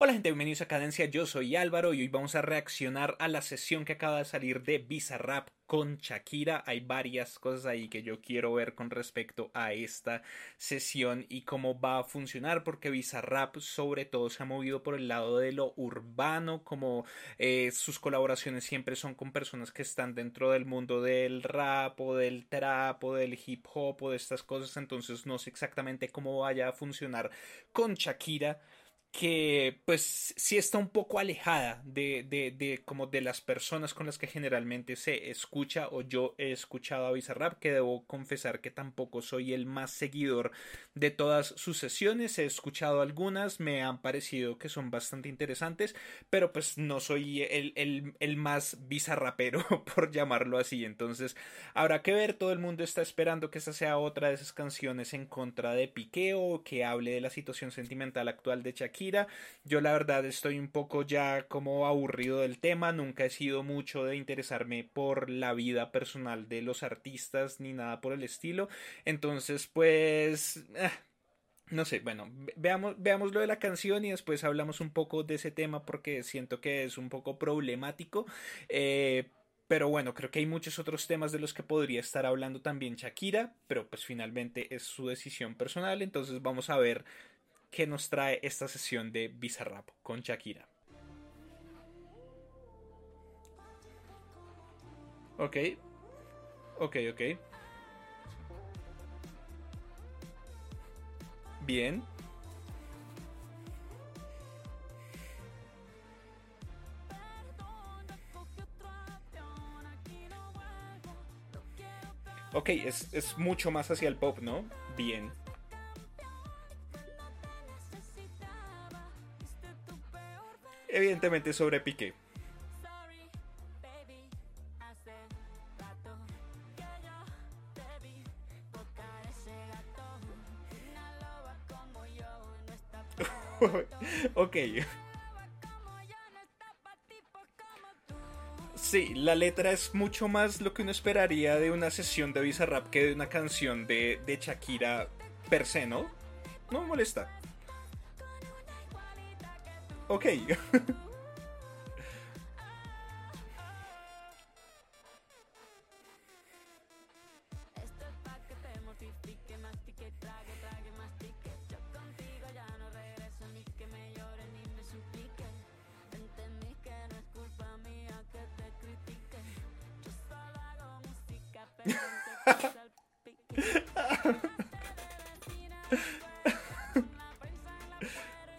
Hola gente, bienvenidos a Cadencia, yo soy Álvaro y hoy vamos a reaccionar a la sesión que acaba de salir de Bizarrap con Shakira. Hay varias cosas ahí que yo quiero ver con respecto a esta sesión y cómo va a funcionar porque Bizarrap sobre todo se ha movido por el lado de lo urbano, como eh, sus colaboraciones siempre son con personas que están dentro del mundo del rap o del trap o del hip hop o de estas cosas, entonces no sé exactamente cómo vaya a funcionar con Shakira que pues sí está un poco alejada de, de, de, como de las personas con las que generalmente se escucha o yo he escuchado a Bizarrap que debo confesar que tampoco soy el más seguidor de todas sus sesiones. He escuchado algunas me han parecido que son bastante interesantes pero pues no soy el, el, el más bizarrapero por llamarlo así. Entonces habrá que ver todo el mundo está esperando que esa sea otra de esas canciones en contra de Piqué o que hable de la situación sentimental actual de Shakira yo la verdad estoy un poco ya como aburrido del tema, nunca he sido mucho de interesarme por la vida personal de los artistas ni nada por el estilo. Entonces, pues... Eh, no sé, bueno, veamos, veamos lo de la canción y después hablamos un poco de ese tema porque siento que es un poco problemático. Eh, pero bueno, creo que hay muchos otros temas de los que podría estar hablando también Shakira, pero pues finalmente es su decisión personal, entonces vamos a ver que nos trae esta sesión de Bizarrap con Shakira. Ok. Ok, ok. Bien. Ok, es, es mucho más hacia el pop, ¿no? Bien. Evidentemente sobre Piqué. ok. Sí, la letra es mucho más lo que uno esperaría de una sesión de Bizarrap que de una canción de, de Shakira per se, ¿no? No me molesta. Ok.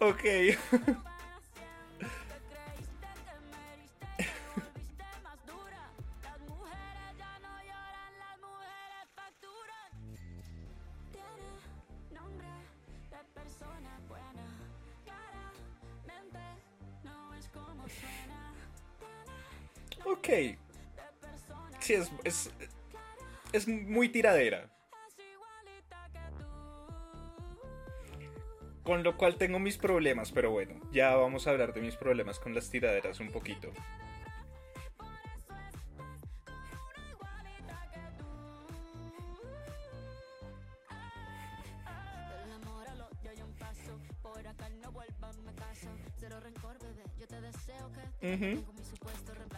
ok. Ok. tiradera. Con lo cual tengo mis problemas, pero bueno, ya vamos a hablar de mis problemas con las tiraderas un poquito.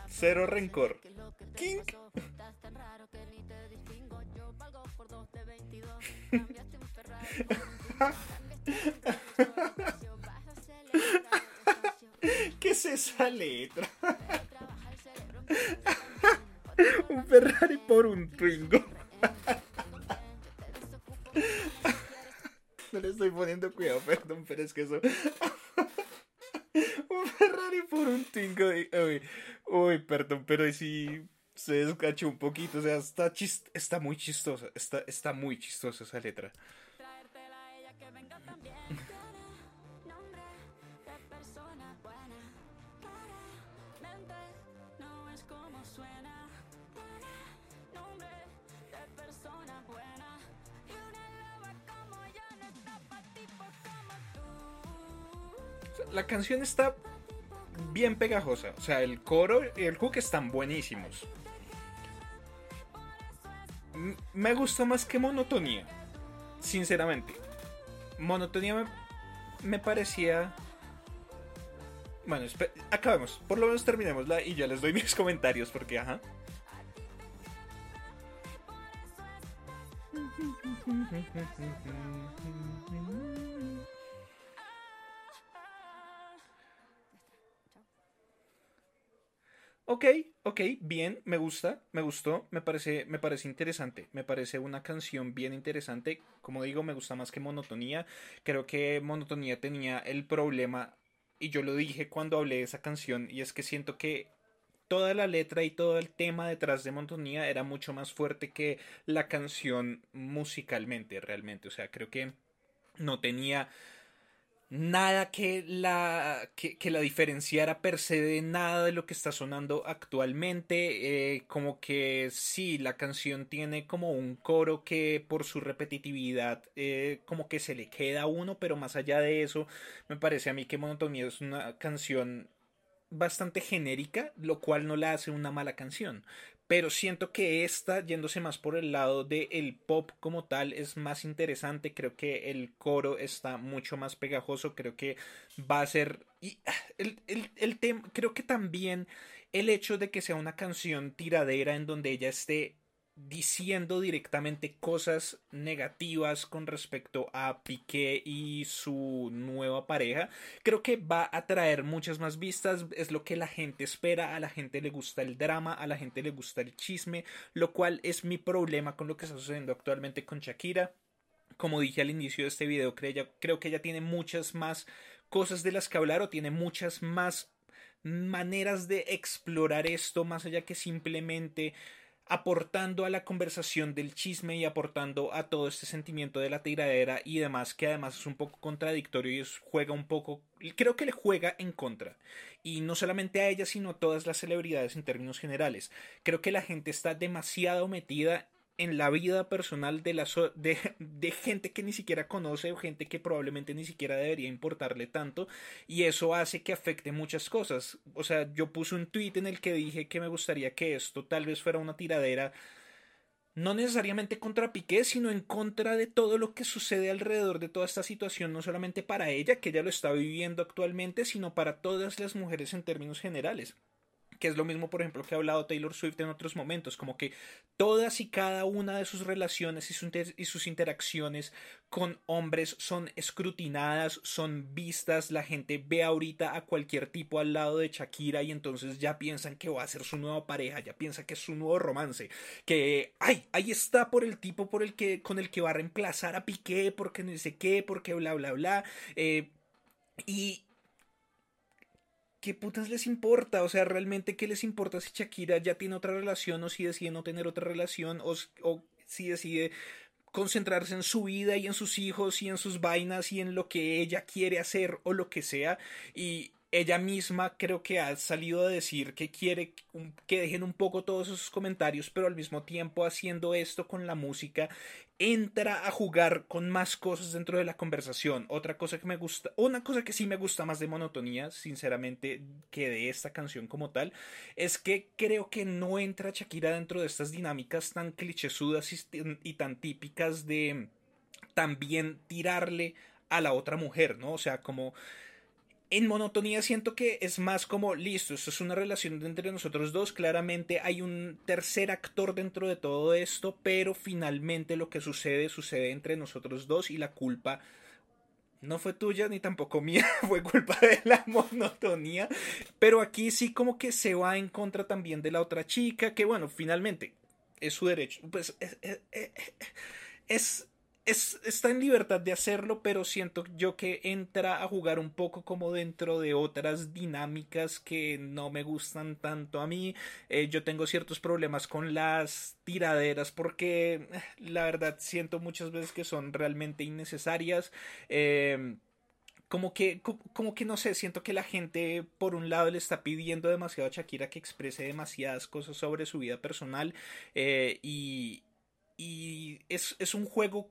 Cero rencor. King. ¿Qué es esa letra? un Ferrari por un Twingo. no le estoy poniendo cuidado, perdón, pero es que eso. un Ferrari por un Twingo. Uy, uy, perdón, pero si se descachó un poquito. O sea, está, está muy chistosa. Está, está muy chistosa esa letra. La canción está bien pegajosa. O sea, el coro y el hook están buenísimos. Me gustó más que monotonía. Sinceramente. Monotonía me, me parecía Bueno, acabemos. Por lo menos terminémosla y ya les doy mis comentarios porque, ajá. Ok, ok, bien, me gusta, me gustó, me parece, me parece interesante, me parece una canción bien interesante. Como digo, me gusta más que Monotonía. Creo que Monotonía tenía el problema, y yo lo dije cuando hablé de esa canción, y es que siento que toda la letra y todo el tema detrás de Monotonía era mucho más fuerte que la canción musicalmente, realmente. O sea, creo que no tenía nada que la, que, la diferenciara per se de nada de lo que está sonando actualmente. Eh, como que sí, la canción tiene como un coro que por su repetitividad eh, como que se le queda a uno, pero más allá de eso, me parece a mí que Monotonía es una canción bastante genérica, lo cual no la hace una mala canción pero siento que esta, yéndose más por el lado del el pop como tal, es más interesante. Creo que el coro está mucho más pegajoso. Creo que va a ser. Y ah, el, el, el tema. Creo que también el hecho de que sea una canción tiradera en donde ella esté diciendo directamente cosas negativas con respecto a Piqué y su nueva pareja, creo que va a traer muchas más vistas, es lo que la gente espera, a la gente le gusta el drama, a la gente le gusta el chisme, lo cual es mi problema con lo que está sucediendo actualmente con Shakira. Como dije al inicio de este video, creo, que ella tiene muchas más cosas de las que hablar o tiene muchas más maneras de explorar esto más allá que simplemente aportando a la conversación del chisme y aportando a todo este sentimiento de la tiradera y demás, que además es un poco contradictorio y juega un poco, creo que le juega en contra. Y no solamente a ella, sino a todas las celebridades en términos generales. Creo que la gente está demasiado metida en la vida personal de, la de, de, gente que ni siquiera conoce o gente que probablemente ni siquiera debería importarle tanto y eso hace que afecte muchas cosas. O sea, yo puse un tweet en el que dije que me gustaría que esto tal vez fuera una tiradera no necesariamente contra Piqué, sino en contra de todo lo que sucede alrededor de toda esta situación, no solamente para ella, que ella lo está viviendo actualmente, sino para todas las mujeres en términos generales que es lo mismo, por ejemplo, que ha hablado Taylor Swift en otros momentos, como que todas y cada una de sus relaciones y, sus interacciones con hombres son escrutinadas, son vistas, la gente ve ahorita a cualquier tipo al lado de Shakira y entonces ya piensan que va a ser su nueva pareja, ya piensa que es su nuevo romance, que, ay, ahí está por el tipo por el que, con el que va a reemplazar a Piqué, porque no sé qué, porque bla, bla, bla, eh, y, ¿qué putas les importa? O sea, realmente, ¿qué les importa si Shakira ya tiene otra relación o si decide no tener otra relación o, si decide concentrarse en su vida y en sus hijos y en sus vainas y en lo que ella quiere hacer o lo que sea? Y ella misma creo que ha salido a decir que quiere que dejen un poco todos esos comentarios, pero al mismo tiempo haciendo esto con la música entra a jugar con más cosas dentro de la conversación. Otra cosa que me gusta, una cosa que sí me gusta más de monotonía, sinceramente, que de esta canción como tal, es que creo que no entra Shakira dentro de estas dinámicas tan clichésudas y tan típicas de también tirarle a la otra mujer, ¿no? O sea, como en monotonía siento que es más como, listo, esto es una relación entre nosotros dos, claramente hay un tercer actor dentro de todo esto, pero finalmente lo que sucede sucede entre nosotros dos y la culpa no fue tuya ni tampoco mía, fue culpa de la monotonía, pero aquí sí como que se va en contra también de la otra chica, que bueno, finalmente es su derecho, pues es es, está en libertad de hacerlo, pero siento yo que entra a jugar un poco como dentro de otras dinámicas que no me gustan tanto a mí. Eh, yo tengo ciertos problemas con las tiraderas porque eh, la verdad siento muchas veces que son realmente innecesarias. Eh, como que, como que no sé, siento que la gente por un lado le está pidiendo demasiado a Shakira que exprese demasiadas cosas sobre su vida personal y, y es, es un juego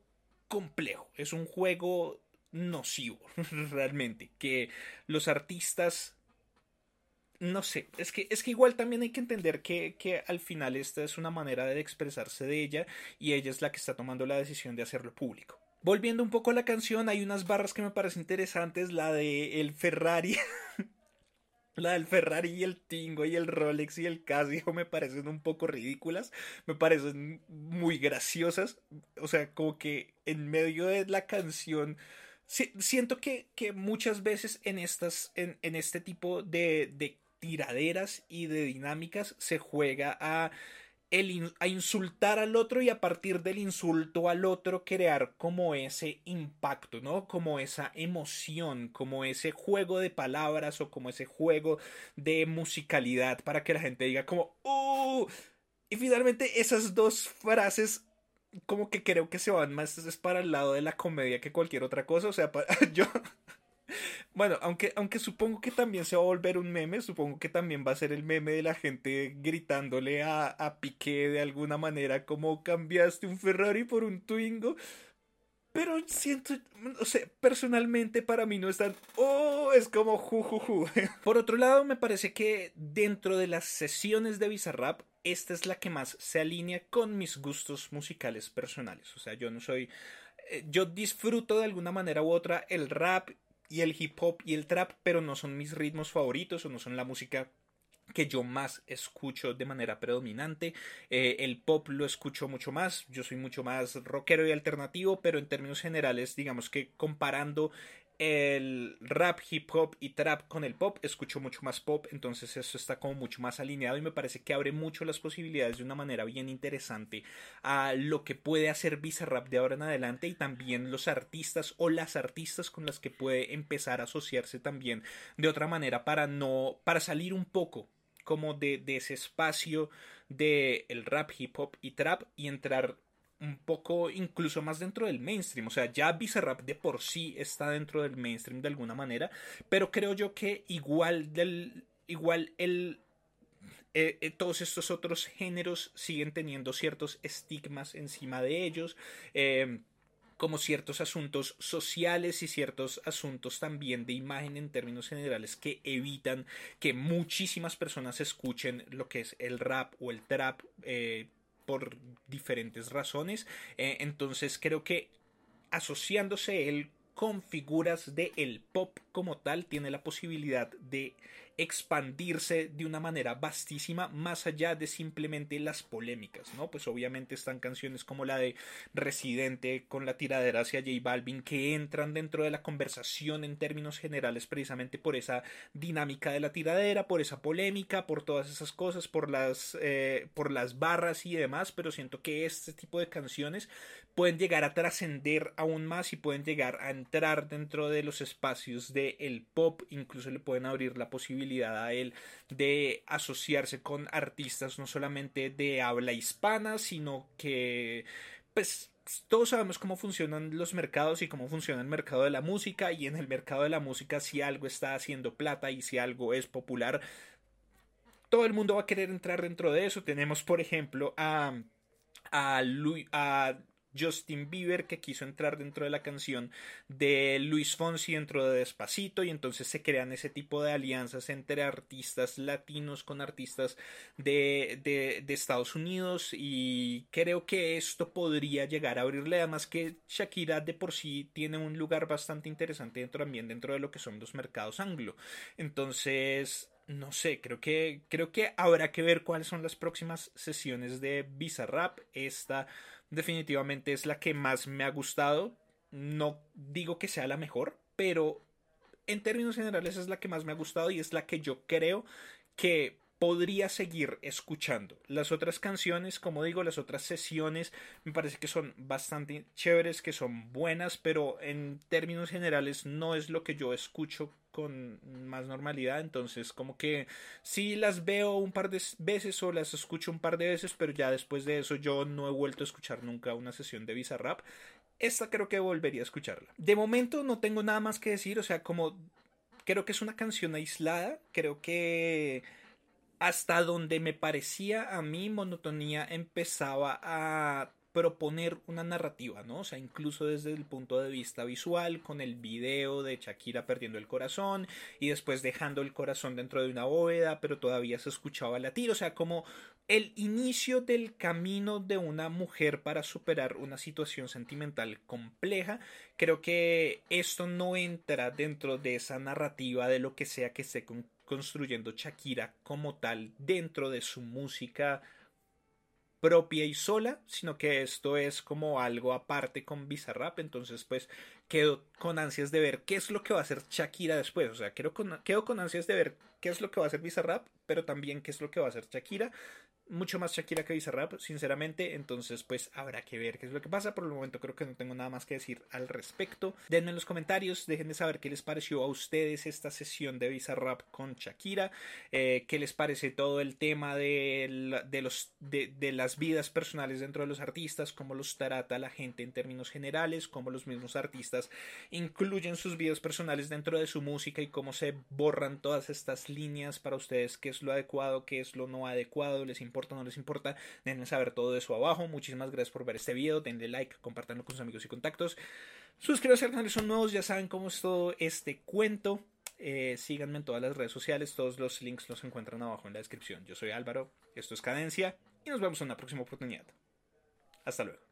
complejo, es un juego nocivo, realmente, que los artistas no sé, es que, es que igual también hay que entender que, que, al final esta es una manera de expresarse de ella y ella es la que está tomando la decisión de hacerlo público. Volviendo un poco a la canción, hay unas barras que me parecen interesantes, la de el Ferrari La del Ferrari y el Tingo y el Rolex y el Casio me parecen un poco ridículas, me parecen muy graciosas, o sea, como que en medio de la canción siento que, que, muchas veces en estas en, en este tipo de, de tiraderas y de dinámicas se juega a a insultar al otro y a partir del insulto al otro crear como ese impacto, ¿no? Como esa emoción, como ese juego de palabras o como ese juego de musicalidad para que la gente diga como ¡Uh! Y finalmente esas dos frases como que creo que se van más es para el lado de la comedia que cualquier otra cosa, o sea, para, yo bueno, aunque, aunque supongo que también se va a volver un meme, supongo que también va a ser el meme de la gente gritándole a, a Piqué de alguna manera como cambiaste un Ferrari por un Twingo. Pero siento, o sea, personalmente para mí no es tan, oh, es como jujuju. Por otro lado, me parece que dentro de las sesiones de Bizarrap, esta es la que más se alinea con mis gustos musicales personales. O sea, yo no soy, eh, yo disfruto de alguna manera u otra el rap y el hip hop y el trap, pero no son mis ritmos favoritos o no son la música que yo más escucho de manera predominante. Eh, el pop lo escucho mucho más, yo soy mucho más rockero y alternativo, pero en términos generales, digamos que comparando el rap, hip hop y trap con el pop, escucho mucho más pop, entonces eso está como mucho más alineado y me parece que abre mucho las posibilidades de una manera bien interesante a lo que puede hacer Bizarrap de ahora en adelante y también los artistas o las artistas con las que puede empezar a asociarse también de otra manera para no, para salir un poco como de, de ese espacio de el rap, hip hop y trap y entrar un poco incluso más dentro del mainstream. O sea, ya Bizarrap de por sí está dentro del mainstream de alguna manera, pero creo yo que igual del igual el eh, eh, todos estos otros géneros siguen teniendo ciertos estigmas encima de ellos. Em, como ciertos asuntos sociales y ciertos asuntos también de imagen en términos generales que evitan que muchísimas personas escuchen lo que es el rap o el trap eh, por diferentes razones. Eh, entonces creo que asociándose él con figuras de el pop como tal tiene la posibilidad de expandirse de una manera vastísima más allá de simplemente las polémicas, ¿no? Pues obviamente están canciones como la de Residente con la tiradera hacia J Balvin que entran dentro de la conversación en términos generales precisamente por esa dinámica de la tiradera, por esa polémica, por todas esas cosas, por las, eh, por las barras y demás, pero siento que este tipo de canciones pueden llegar a trascender aún más y pueden llegar a entrar dentro de los espacios del el pop, incluso le pueden abrir la posibilidad a él de asociarse con artistas no solamente de habla hispana, sino que pues todos sabemos cómo funcionan los mercados y cómo funciona el mercado de la música y en el mercado de la música si algo está haciendo plata y si algo es popular todo el mundo va a querer entrar dentro de eso. Tenemos por ejemplo a a, a Justin Bieber que quiso entrar dentro de la canción de Luis Fonsi dentro de Despacito y entonces se crean ese tipo de alianzas entre artistas latinos con artistas de, de, Estados Unidos y creo que esto podría llegar a abrirle además que Shakira de por sí tiene un lugar bastante interesante dentro también dentro de lo que son los mercados anglo. Entonces no sé, creo que, creo que habrá que ver cuáles son las próximas sesiones de Bizarrap. Esta definitivamente es la que más me ha gustado. No digo que sea la mejor, pero en términos generales es la que más me ha gustado y es la que yo creo que podría seguir escuchando. Las otras canciones, como digo, las otras sesiones me parece que son bastante chéveres, que son buenas, pero en términos generales no es lo que yo escucho con más normalidad, entonces como que sí las veo un par de veces o las escucho un par de veces, pero ya después de eso yo no he vuelto a escuchar nunca una sesión de Bizarrap. Esta creo que volvería a escucharla. De momento no tengo nada más que decir, o sea, como creo que es una canción aislada, creo que hasta donde me parecía a mí monotonía empezaba a proponer una narrativa, ¿no? O sea, incluso desde el punto de vista visual, con el video de Shakira perdiendo el corazón y después dejando el corazón dentro de una bóveda, pero todavía se escuchaba latir, o sea, como el inicio del camino de una mujer para superar una situación sentimental compleja, creo que esto no entra dentro de esa narrativa de lo que sea que esté construyendo Shakira como tal dentro de su música propia y sola, sino que esto es como algo aparte con Bizarrap, entonces pues quedo con ansias de ver qué es lo que va a hacer Shakira después, o sea, quedo con, quedo con ansias de ver qué es lo que va a hacer Bizarrap, pero también qué es lo que va a hacer Shakira, mucho más Shakira que Bizarrap, sinceramente. Entonces, pues habrá que ver qué es lo que pasa. Por el momento creo que no tengo nada más que decir al respecto. Denme en los comentarios, dejen de saber qué les pareció a ustedes esta sesión de Bizarrap con Shakira. Eh, qué les parece todo el tema de, los, de, de, las vidas personales dentro de los artistas, cómo los trata la gente en términos generales, cómo los mismos artistas incluyen sus vidas personales dentro de su música y cómo se borran todas estas líneas para ustedes, qué es lo adecuado, qué es lo no adecuado, les importa no les importa, denle saber todo eso abajo. Muchísimas gracias por ver este video, denle like, compartanlo con sus amigos y contactos. Suscríbanse al canal si son nuevos, ya saben cómo es todo este cuento. Eh, síganme en todas las redes sociales, todos los links los encuentran abajo en la descripción. Yo soy Álvaro, esto es Cadencia y nos vemos en una próxima oportunidad. Hasta luego.